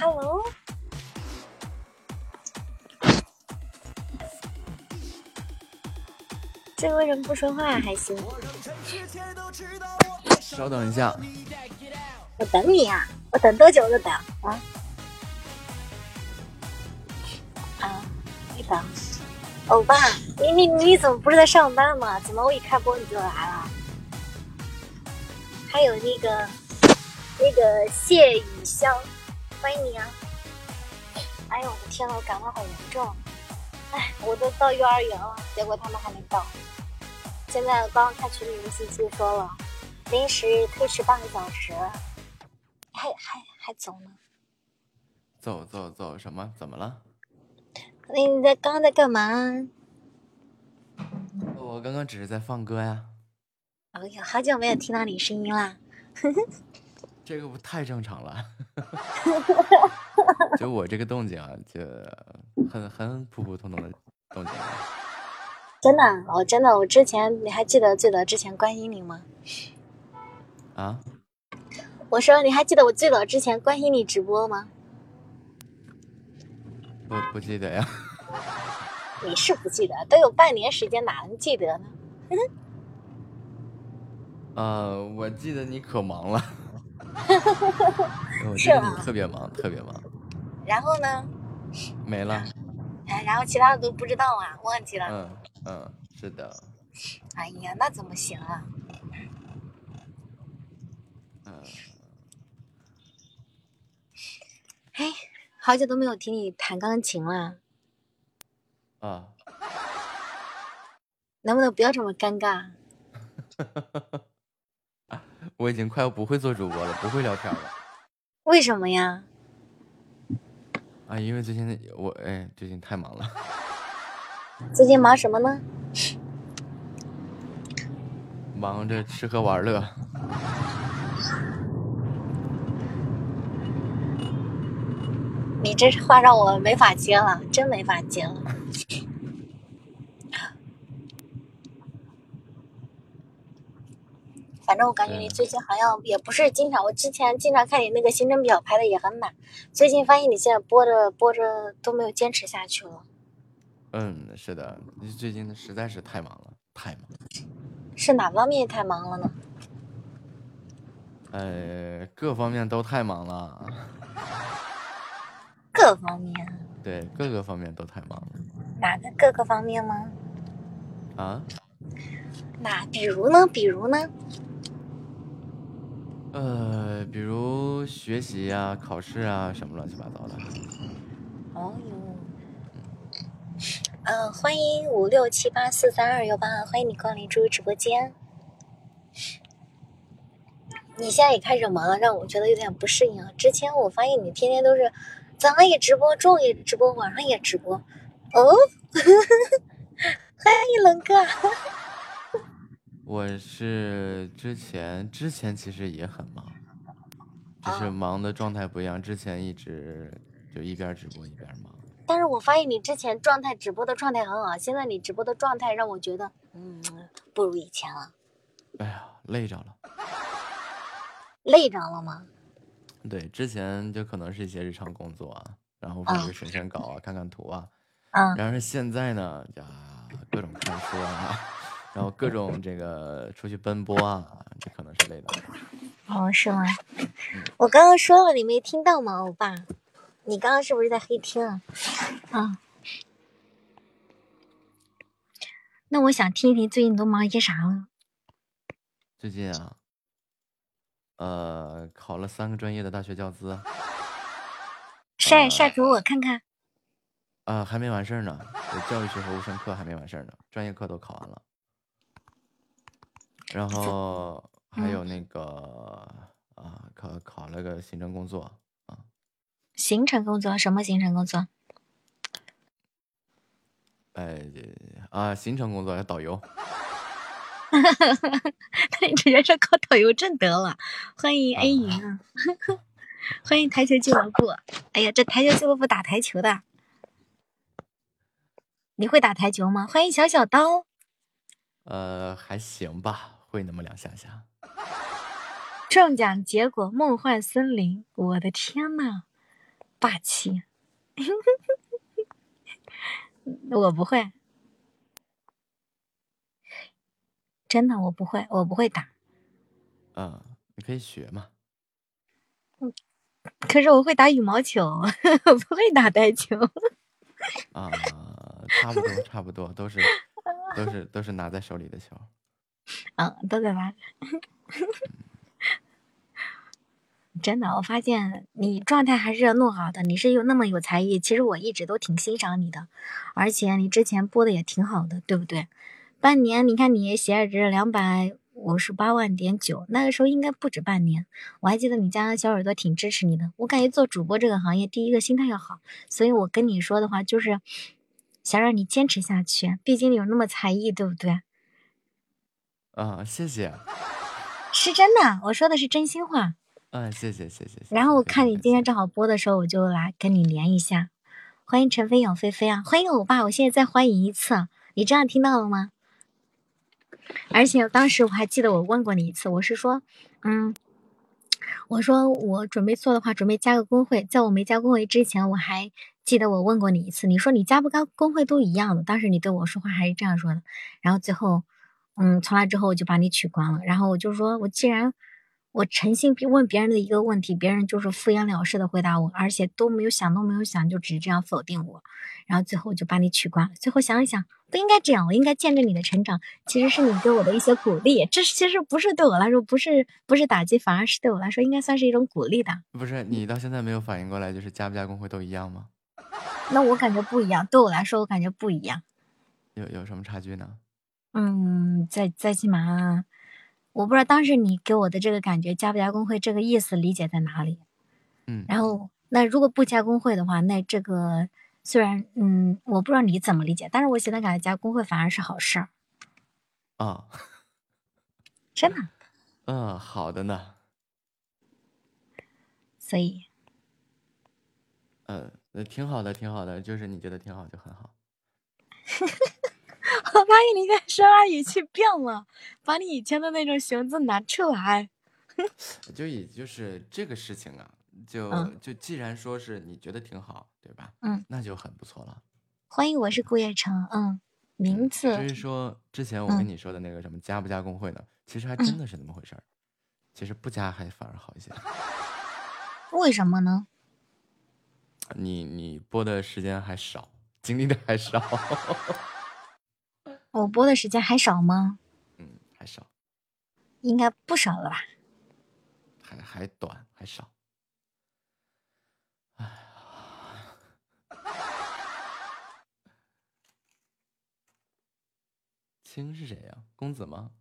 Hello，这为什么不说话还行？稍等一下，我等你啊，我等多久都等啊！啊，你等，欧巴，你你你怎么不是在上班吗？怎么我一开播你就来了？还有那个那个谢雨香。欢迎你啊！哎呦我的天呐，我感冒好严重！哎，我都到幼儿园了，结果他们还没到。现在刚刚看群里的信息说了，临时推迟半个小时，还还还走呢？走走走，什么？怎么了？你在刚刚在干嘛？我刚刚只是在放歌呀。哎呀，好久没有听到你声音啦！这个不太正常了，就我这个动静啊，就很很普普通通的动静。真的，我真的，我之前你还记得最早之前关心你吗？啊？我说你还记得我最早之前关心你直播吗？不不记得呀。你是不记得，都有半年时间，哪能记得呢？呃，我记得你可忙了。特别忙，特别忙。然后呢？没了。哎，然后其他的都不知道啊，忘记了。嗯嗯，是的。哎呀，那怎么行啊？嗯。哎，好久都没有听你弹钢琴了。啊。能不能不要这么尴尬？我已经快要不会做主播了，不会聊天了。为什么呀？啊，因为最近我哎，最近太忙了。最近忙什么呢？忙着吃喝玩乐。你这话让我没法接了，真没法接了。反正我感觉你最近好像也不是经常，我之前经常看你那个行程表排的也很满，最近发现你现在播着播着都没有坚持下去了。嗯，是的，你最近实在是太忙了，太忙。是哪方面太忙了呢？呃，各方面都太忙了。各方面？对，各个方面都太忙了。哪个各个方面吗？啊？那比如呢？比如呢？呃，比如学习啊、考试啊，什么乱七八糟的。哦哟，嗯，欢迎五六七八四三二幺八，欢迎你光临注入直播间。你现在也开始忙了，让我觉得有点不适应啊。之前我发现你天天都是早上也直播，中午也直播，晚上也直播。哦，欢迎龙哥。我是之前之前其实也很忙，只是忙的状态不一样。之前一直就一边直播一边忙。但是我发现你之前状态直播的状态很好，现在你直播的状态让我觉得，嗯，不如以前了。哎呀，累着了。累着了吗？对，之前就可能是一些日常工作啊，然后比如审审稿啊，看看图啊。嗯。然而现在呢，呀，各种看书啊。然后各种这个出去奔波啊，这可能是累的。哦，是吗？我刚刚说了，你没听到吗，欧巴？你刚刚是不是在黑听啊？啊。那我想听一听最近都忙些啥了？最近啊，呃，考了三个专业的大学教资。晒晒图我看看。啊，还没完事儿呢，教育学和物生课还没完事儿呢，专业课都考完了。然后还有那个啊，考考了个行政工作啊。行程工作什么行程工作？哎啊，行程工作要导游。那你直接说考导游证得了。欢迎 A 云啊，欢迎台球俱乐部。哎呀，这台球俱乐部打台球的，你会打台球吗？欢迎小小刀。呃，还行吧，会那么两下下。中奖结果梦幻森林，我的天呐，霸气！我不会。真的，我不会，我不会打。嗯，你可以学嘛。嗯，可是我会打羽毛球，我不会打台球。啊，差不多，差不多，都是，都是，都是拿在手里的球。嗯，都在玩。真的，我发现你状态还是弄好的，你是有那么有才艺。其实我一直都挺欣赏你的，而且你之前播的也挺好的，对不对？半年，你看你喜爱值两百五十八万点九，那个时候应该不止半年。我还记得你家小耳朵挺支持你的。我感觉做主播这个行业，第一个心态要好，所以我跟你说的话就是想让你坚持下去。毕竟你有那么才艺，对不对？啊，谢谢。是真的，我说的是真心话。嗯，谢谢谢谢。然后我看你今天正好播的时候，我就来跟你连一下。欢迎陈飞鸟飞飞啊，欢迎欧巴，我现在再欢迎一次，你这样听到了吗？而且当时我还记得我问过你一次，我是说，嗯，我说我准备做的话，准备加个工会。在我没加工会之前，我还记得我问过你一次，你说你加不加工会都一样的。当时你对我说话还是这样说的。然后最后，嗯，从那之后我就把你取关了。然后我就说，我既然我诚心问别人的一个问题，别人就是敷衍了事的回答我，而且都没有想都没有想，就只是这样否定我。然后最后我就把你取关了。最后想一想。不应该这样，我应该见证你的成长。其实是你给我的一些鼓励，这其实不是对我来说，不是不是打击，反而是对我来说，应该算是一种鼓励的。不是你到现在没有反应过来，就是加不加工会都一样吗？那我感觉不一样，对我来说，我感觉不一样。有有什么差距呢？嗯，在在起码，我不知道当时你给我的这个感觉，加不加工会这个意思理解在哪里？嗯，然后那如果不加工会的话，那这个。虽然，嗯，我不知道你怎么理解，但是我现在感觉加工会反而是好事儿啊，真的，嗯，好的呢，所以，嗯，挺好的，挺好的，就是你觉得挺好就很好。我 发现你在说话语气变了，把你以前的那种形字拿出来。就也就是这个事情啊。就就既然说是你觉得挺好，对吧？嗯，那就很不错了。欢迎，我是顾叶成。嗯，名字。至于说之前我跟你说的那个什么加不加工会呢？其实还真的是那么回事儿。其实不加还反而好一些。为什么呢？你你播的时间还少，经历的还少。我播的时间还少吗？嗯，还少。应该不少了吧？还还短，还少。哎呀 青是谁呀？公子吗？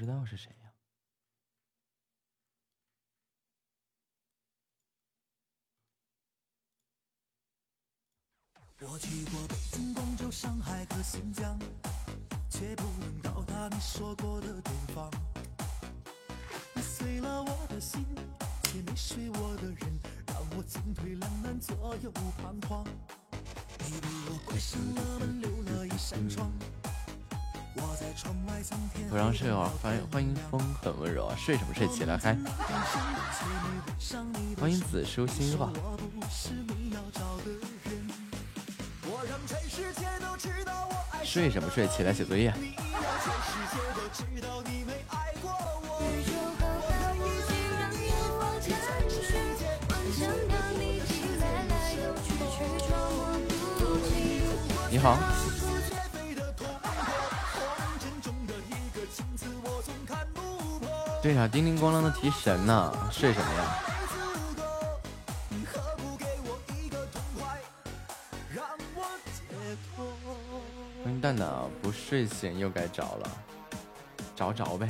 知道是谁呀。我去过北京、广州、上海和新疆，却不能到达你说过的东方。你碎了我的心，却没睡我的人，让我进退两难，左右彷徨。你为我关上了门，留了一扇窗。我在窗外。不让睡哦，欢迎欢迎风很温柔啊，睡什么睡？起来嗨！欢迎紫书心话。睡什么睡？起来写作业。你好。对呀，叮叮咣啷的提神呢，睡什么呀？蛋蛋不睡醒又该找了，找找呗。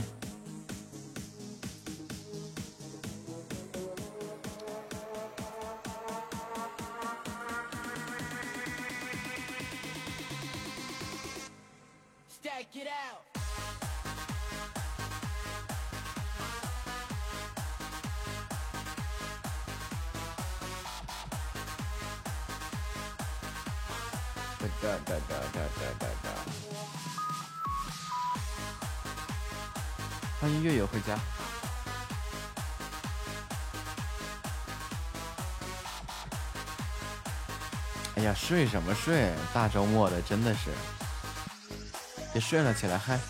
哒哒哒哒哒哒欢迎月月回家哎呀睡什么睡大周末的真的是别睡了起来嗨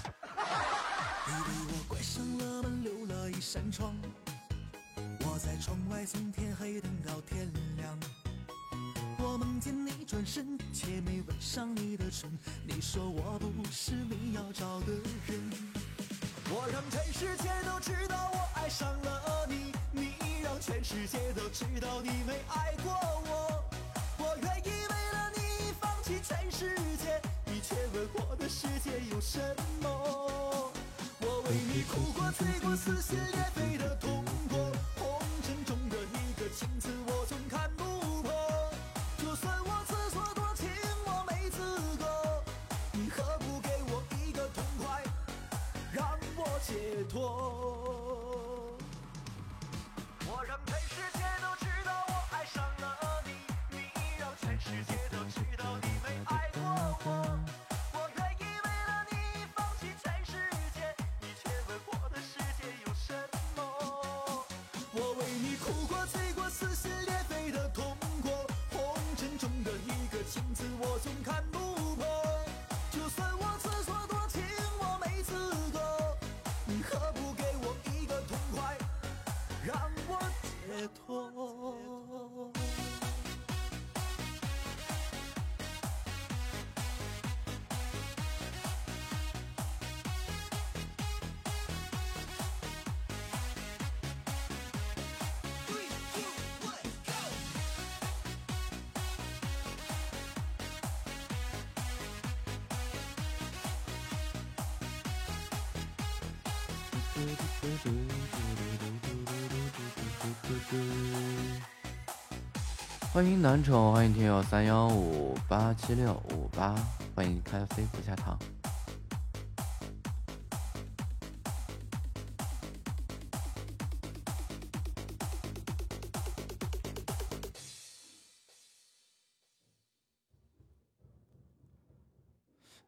欢迎南宠，欢迎听友三幺五八七六五八，欢迎咖啡不加糖。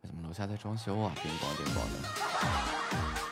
怎么楼下在装修啊？电光电光的。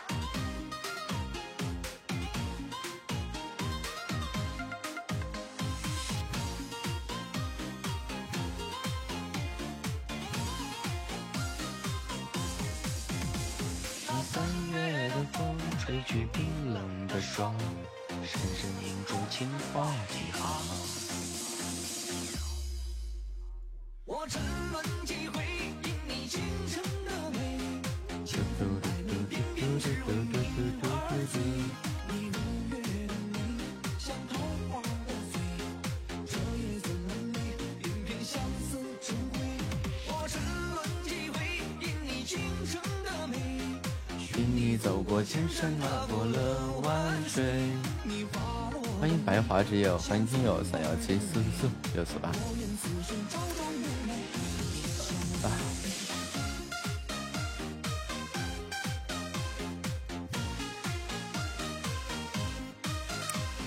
欢迎听友三幺七四四四六四八。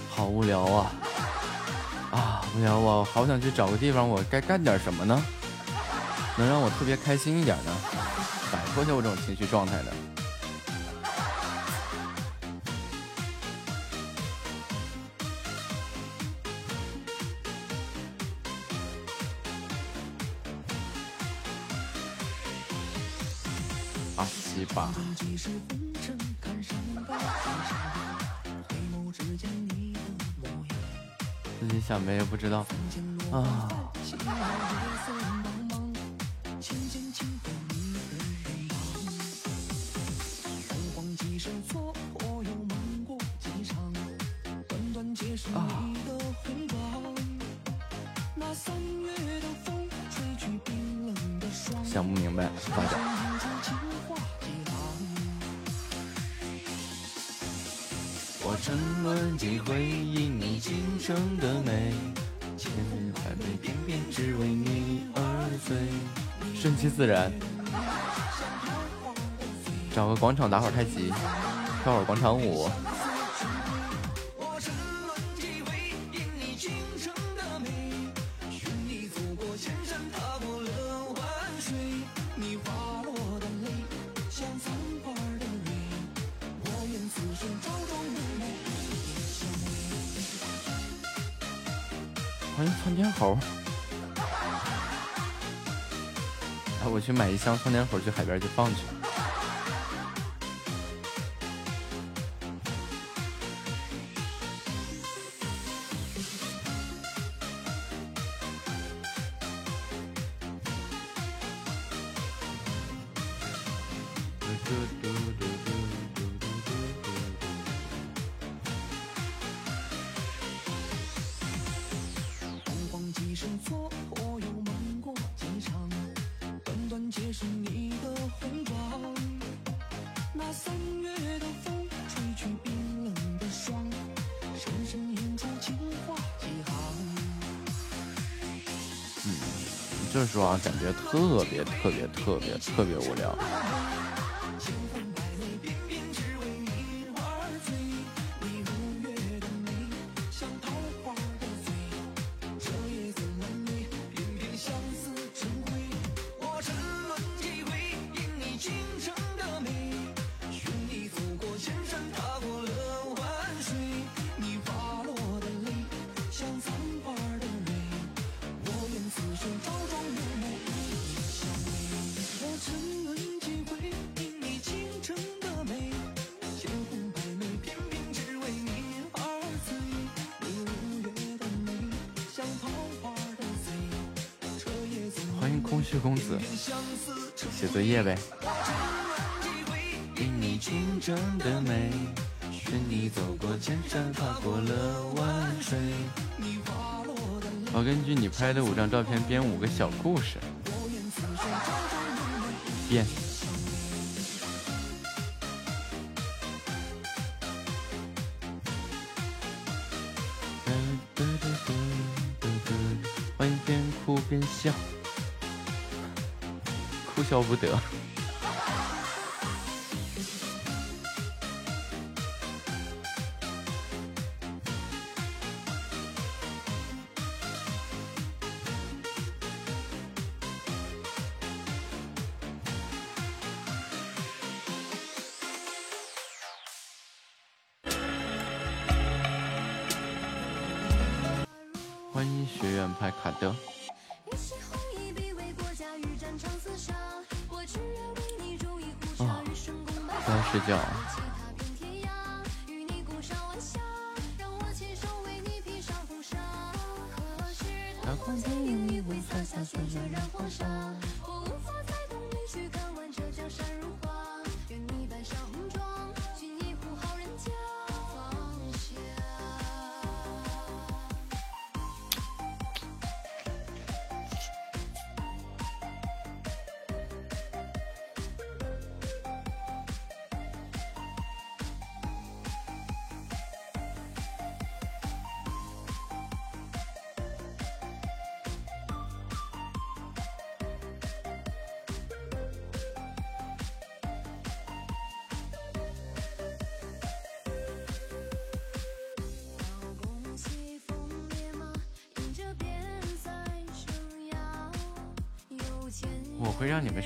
好无聊啊！啊，无聊我好想去找个地方，我该干点什么呢？能让我特别开心一点呢？摆脱下我这种情绪状态的。没千落花泛想不明白茫茫趁乱几回，因你今生的美，千百媚偏偏只为你而醉，顺其自然，找个广场打会太极，跳会广场舞。一箱松点火，去海边去放去。特别特别特别特别无聊。欢迎空虚公子，写作业呗。因你的美，你走过千山，过了万水。我根据你拍的五张照片编五个小故事，编。欢迎边哭边笑。笑不得。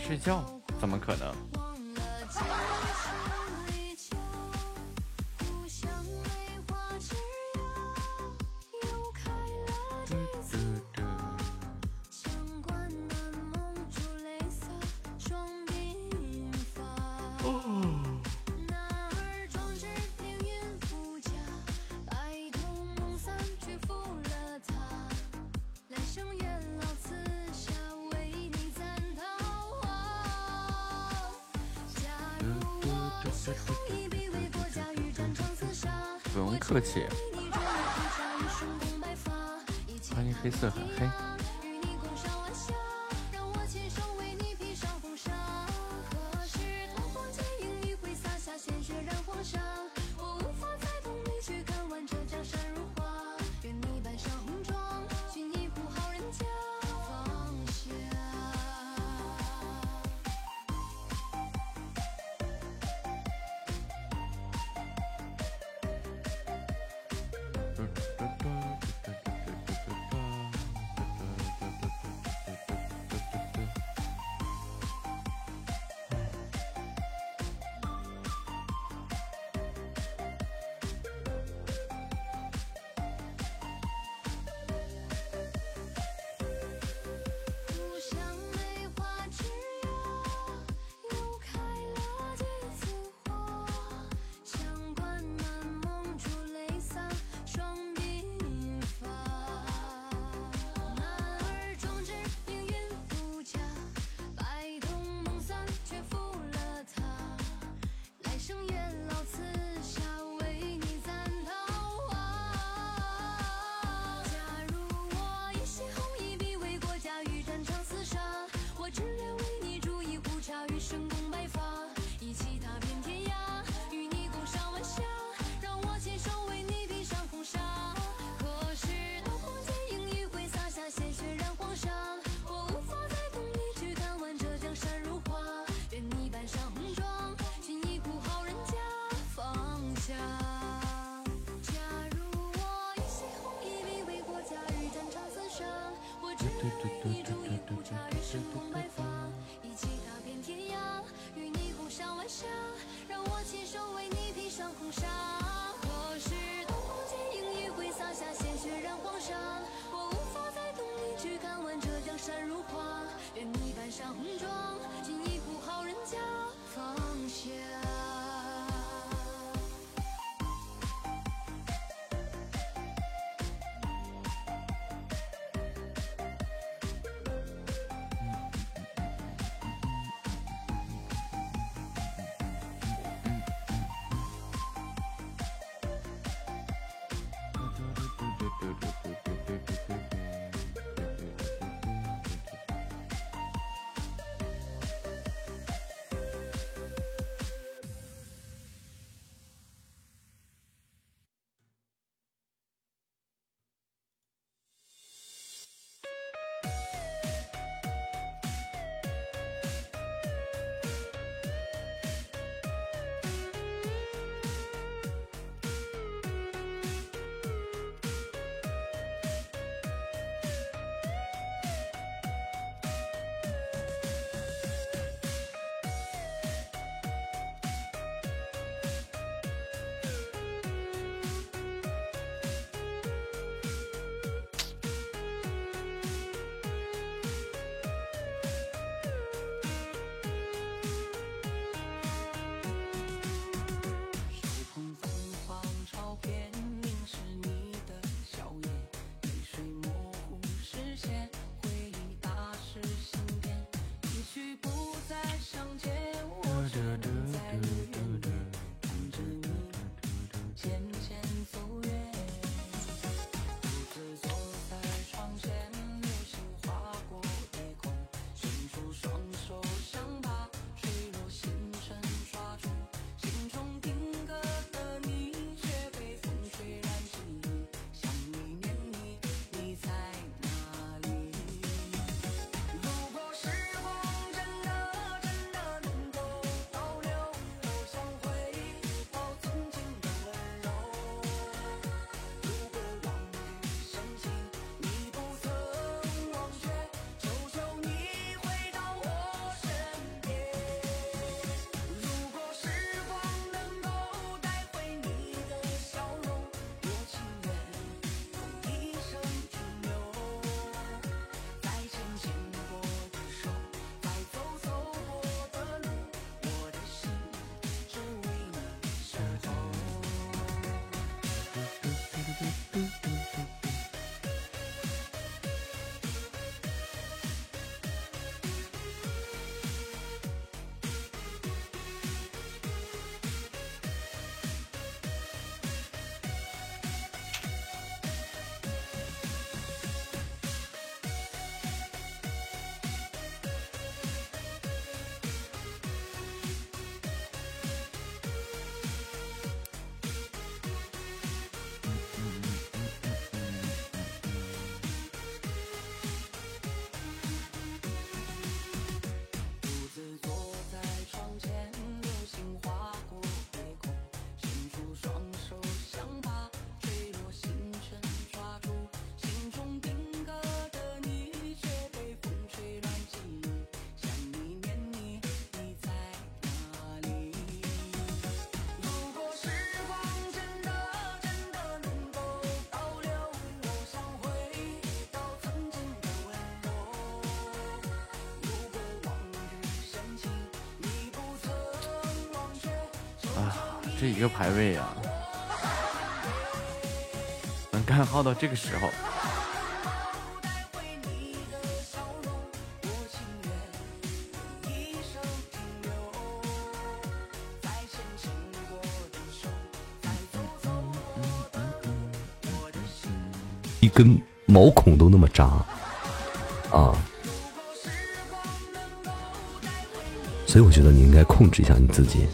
睡觉。不用客气，欢迎黑色很黑。红纱我是刀光剑影余晖洒下鲜血染黄沙？我无法再同你去看完这江山如画愿你扮上红妆啊，这一个排位啊，能干耗到这个时候，一根毛孔都那么渣啊，所以我觉得你应该控制一下你自己。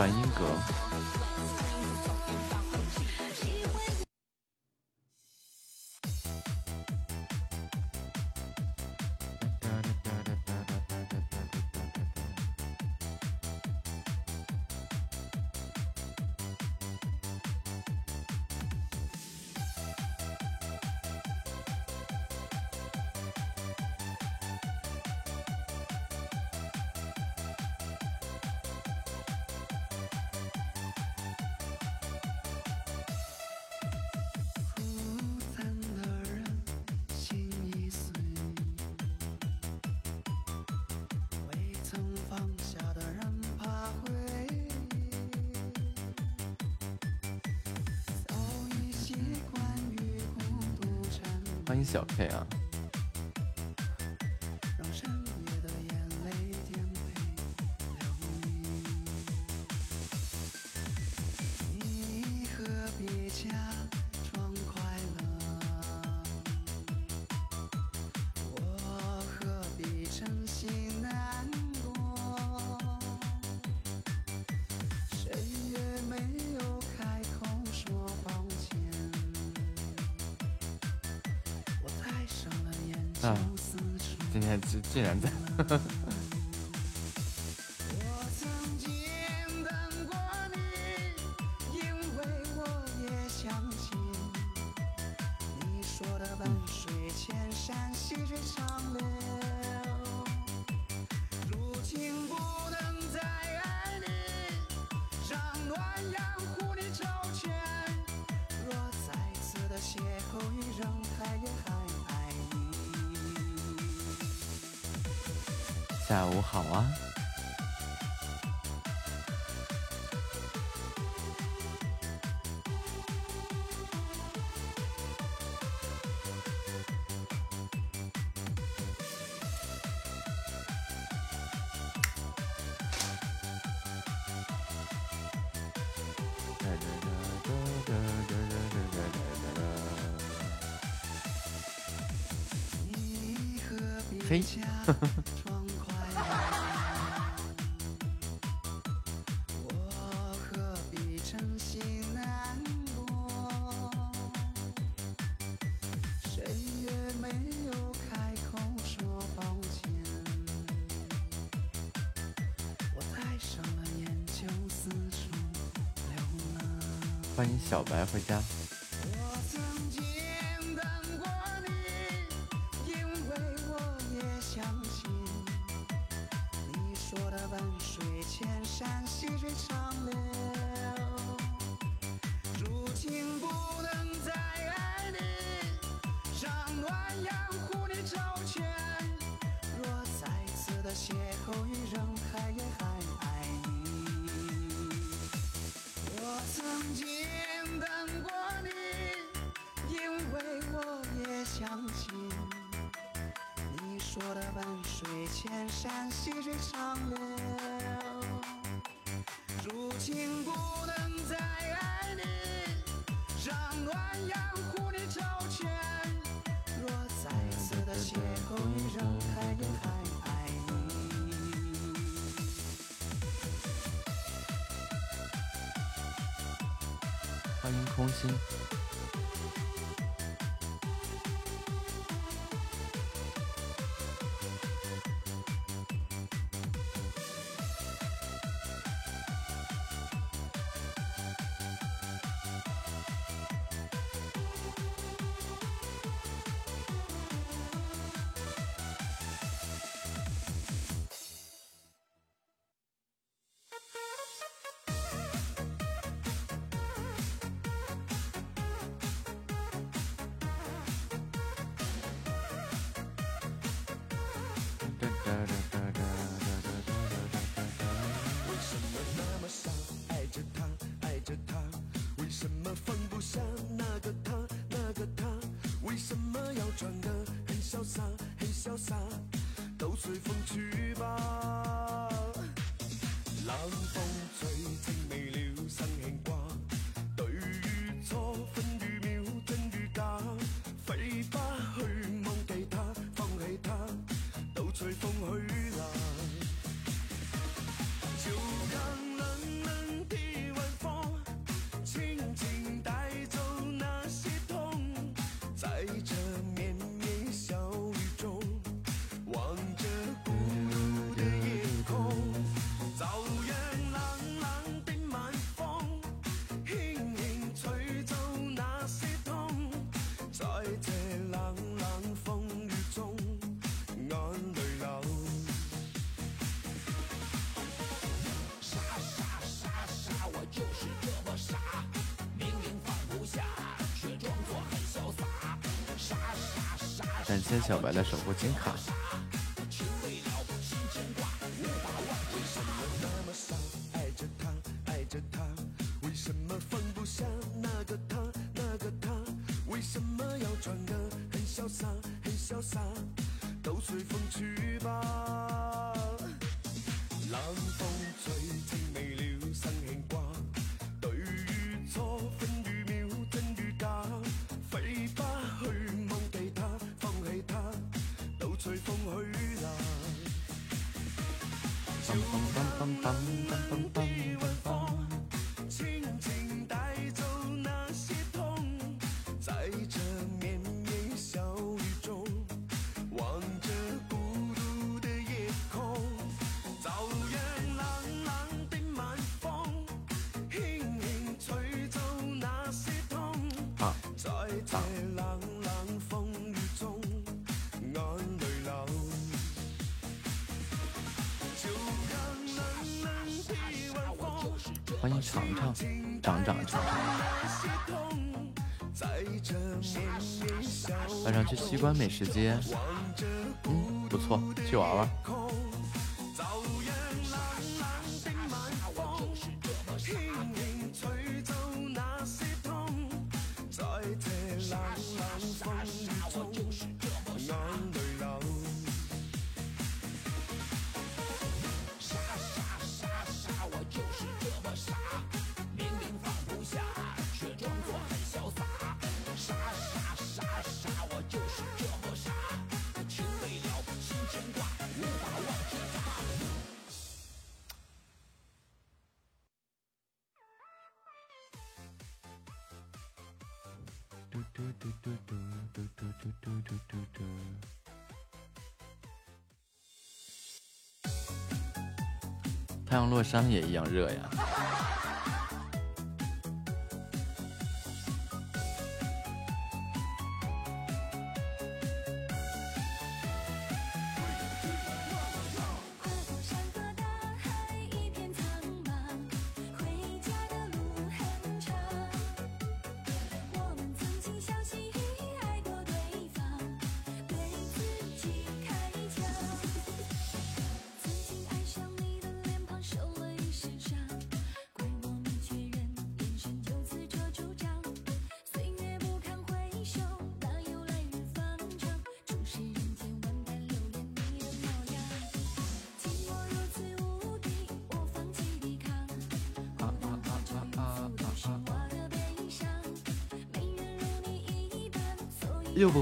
梵音阁。欢迎小 k 啊。欢迎小白回家。Age 谢小白的守护金卡。姐姐，嗯，不错，去玩玩。太阳落山也一样热呀。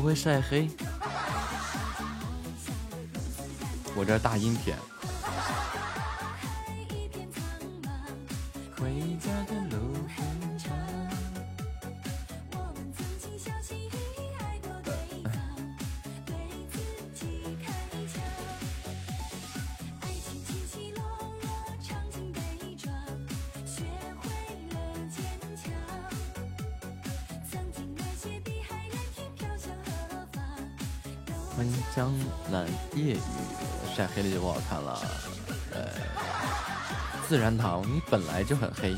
会晒黑。我这大阴天。自然堂你本来就很黑。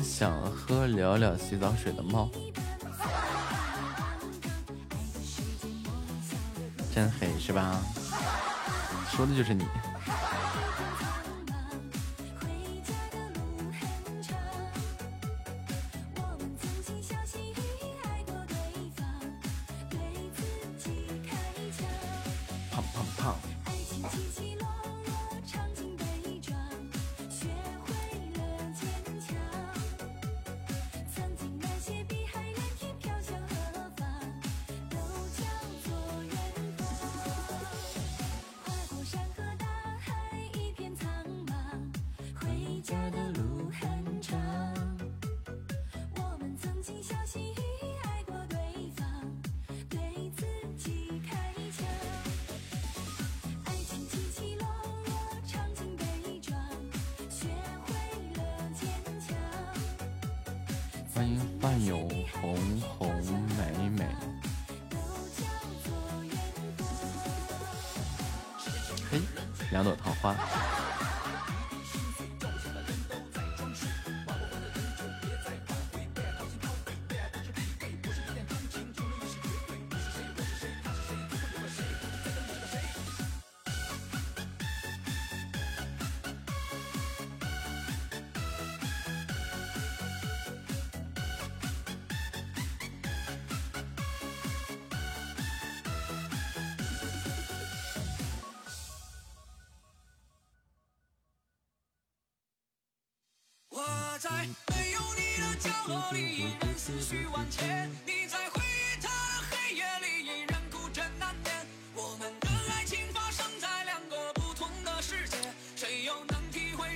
想喝聊聊洗澡水的猫，真黑是吧？说的就是你。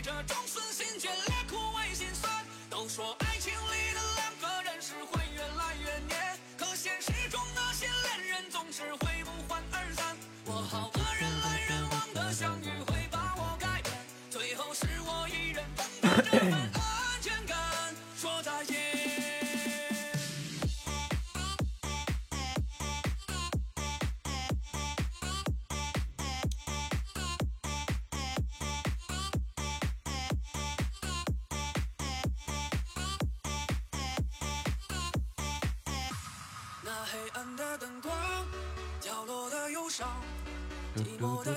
这种撕心决裂苦味心酸都说爱情里的两个人是会越来越黏。可现实中那些恋人总是会不欢而散我好怕人来人往的相遇会把我改变最后是我一人捧着这份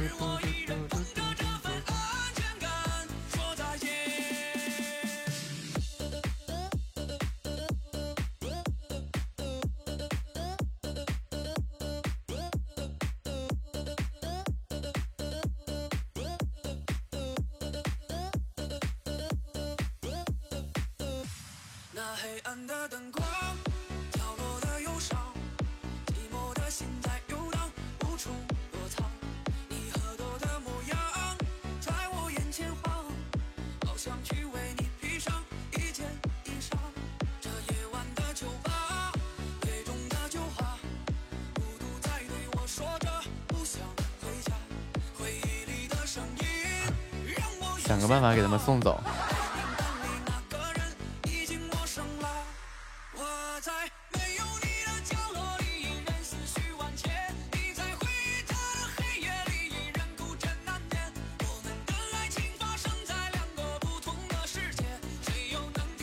people 想个办法给他们送走。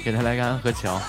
给他来个安和桥。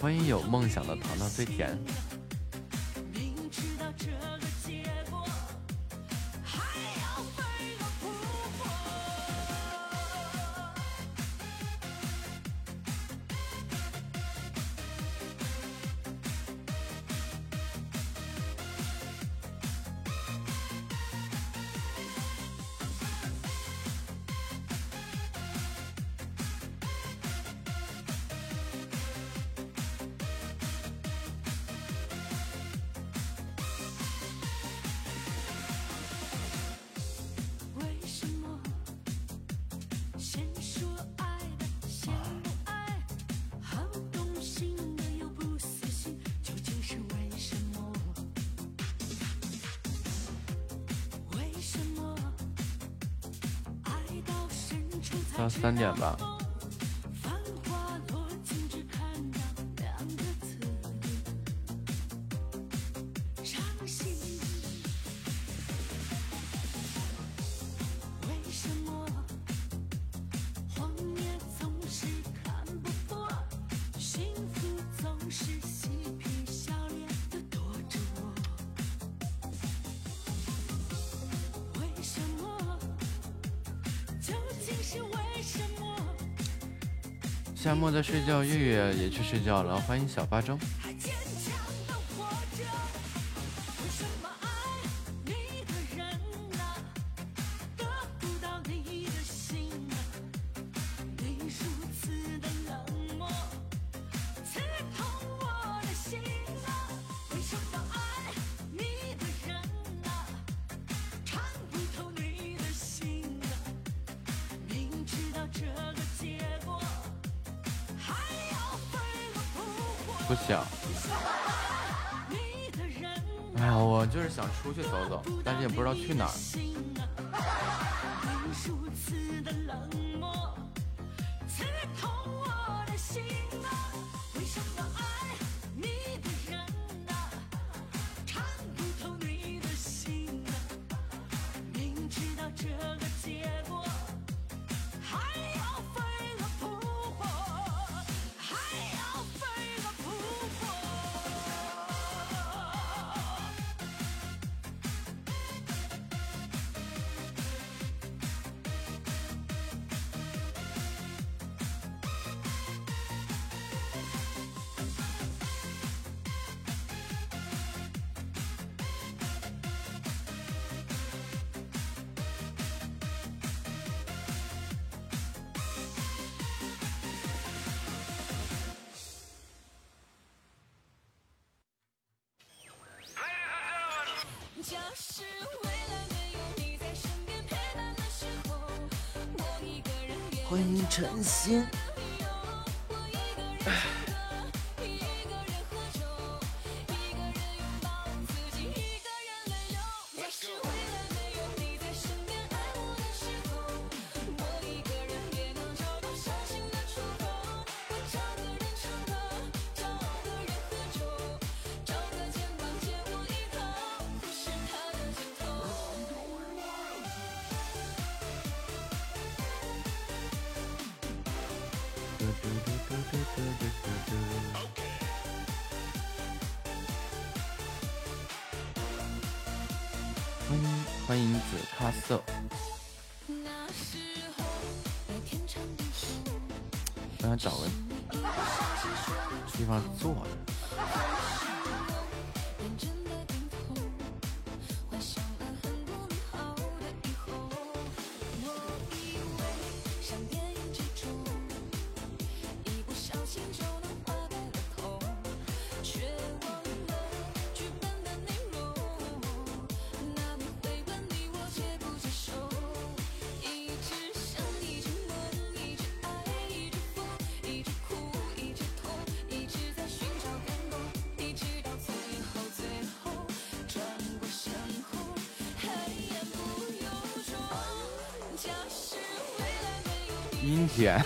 欢迎有梦想的糖糖，最甜。件吧。在睡觉，月月也去睡觉了。欢迎小巴中。不想。哎呀，我就是想出去走走，但是也不知道去哪儿。瞬阴天。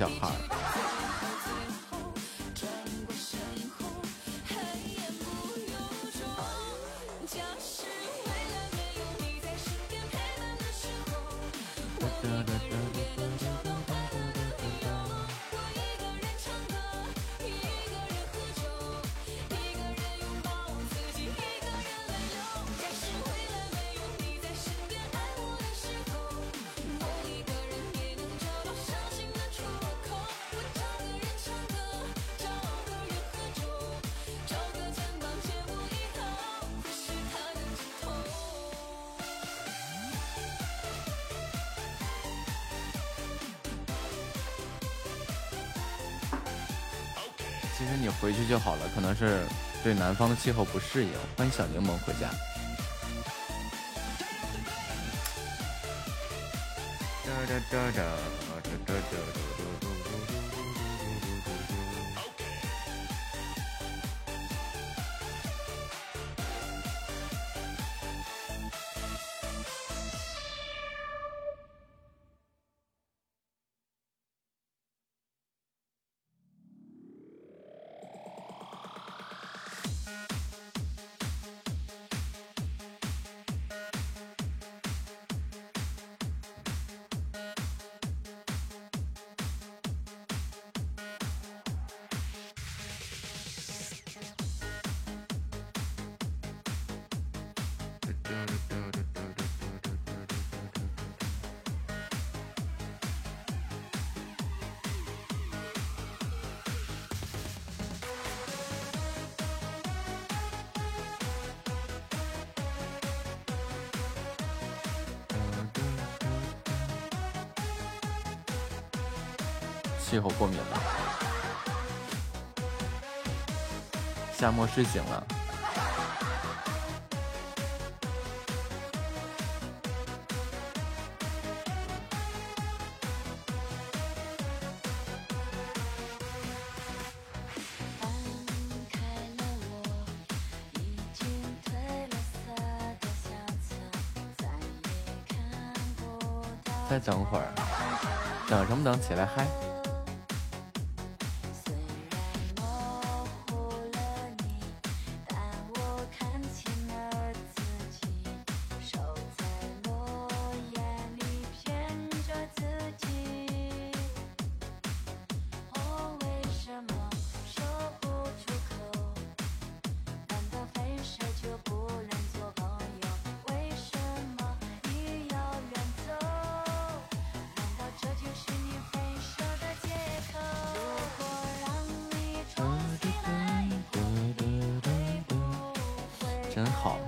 小孩其实你回去就好了，可能是对南方的气候不适应。欢迎小柠檬回家。哒哒哒哒夏末睡醒了。再等会儿，等什么等？起来嗨！真好。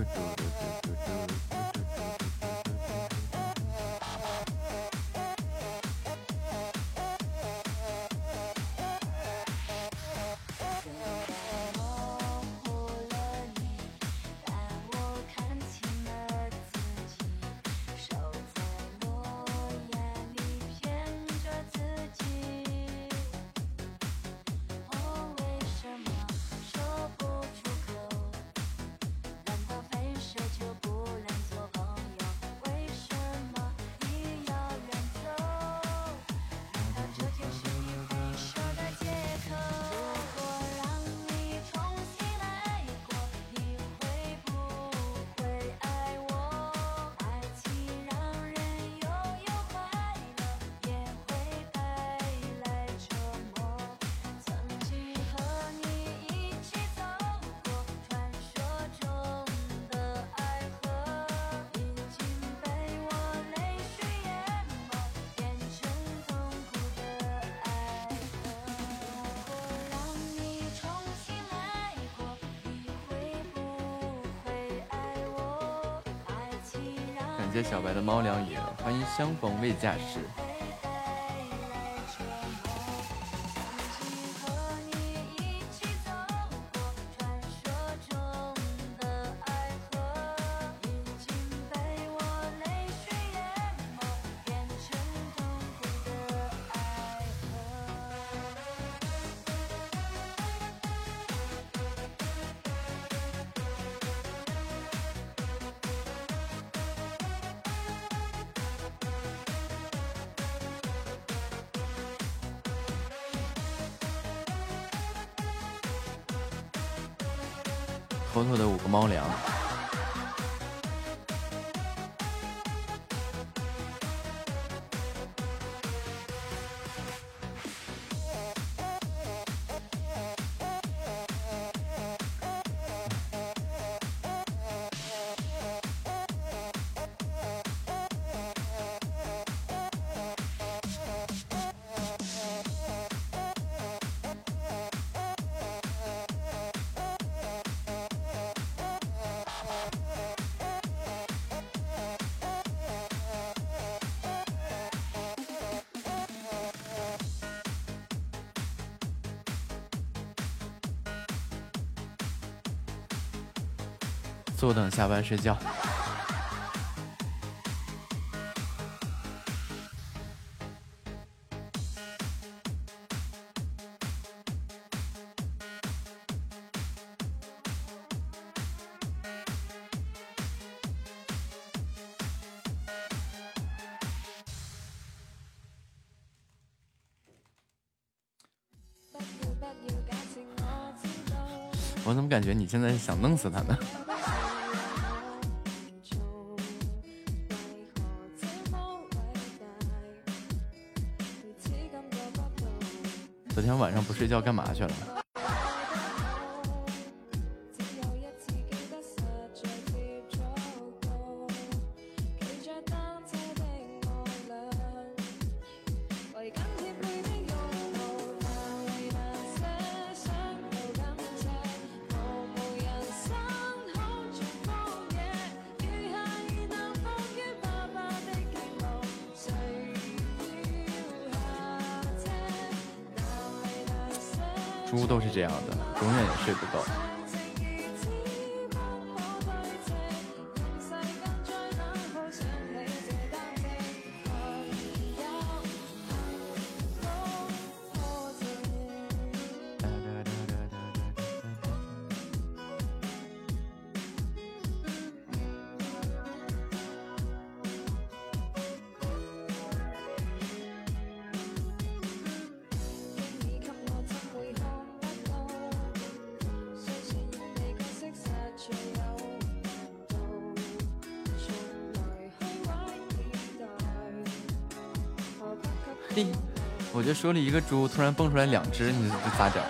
Toot toot. 谢小白的猫粮饮，欢迎相逢未嫁时。不等下班睡觉。我怎么感觉你现在想弄死他呢？昨天晚上不睡觉干嘛去了？就说了一个猪，突然蹦出来两只，你这咋整？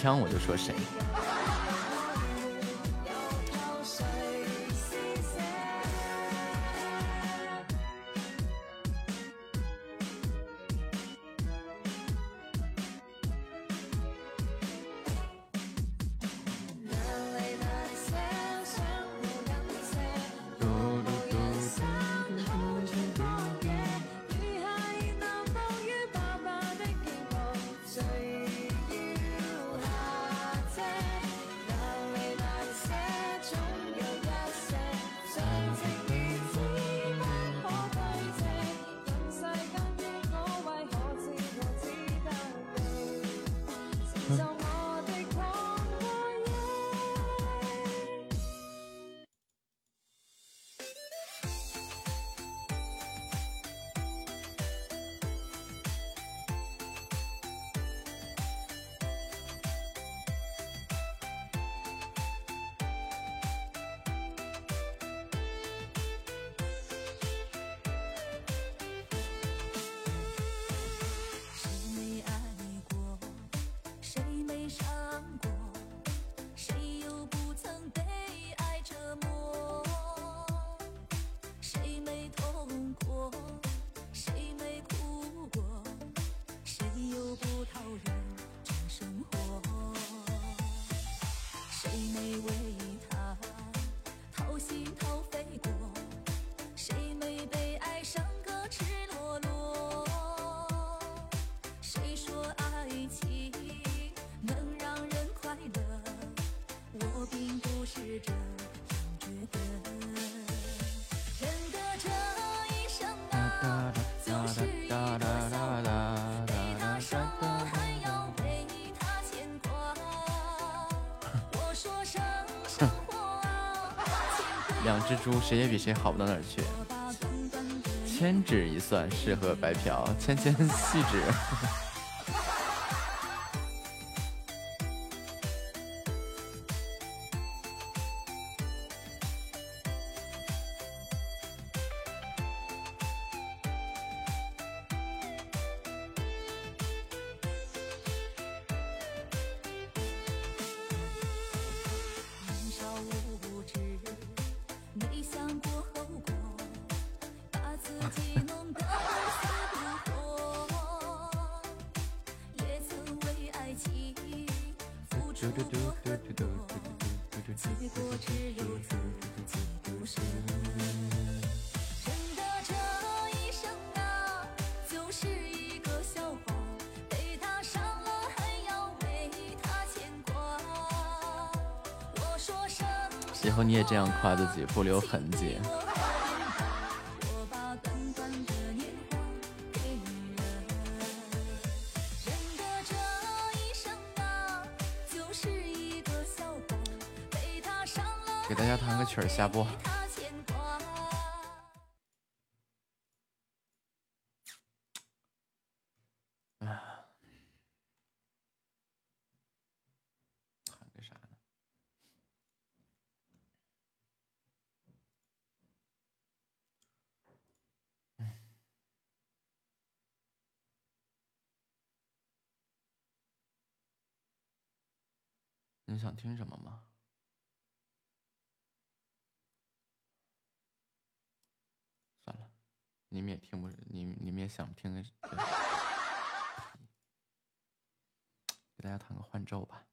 枪我就说谁。哒哒哒哒哒哒哒。两只猪谁也比谁好不到哪儿去。千指一算，适合白嫖，千千细指。付出过很多，结果只有自己独身。人的这一生啊，就是一个笑话，被他伤了还要为他牵挂。我说生以后你也这样夸自己，不留痕迹。家弹个曲儿下播。他牵挂。弹个啥呢？你想听什么吗？算了，你们也听不，你你们也想听个，给大家弹个换奏吧。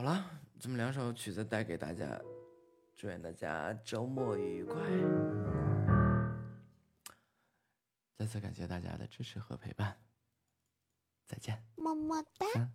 好了，这么两首曲子带给大家，祝愿大家周末愉快。再次感谢大家的支持和陪伴，再见。么么哒。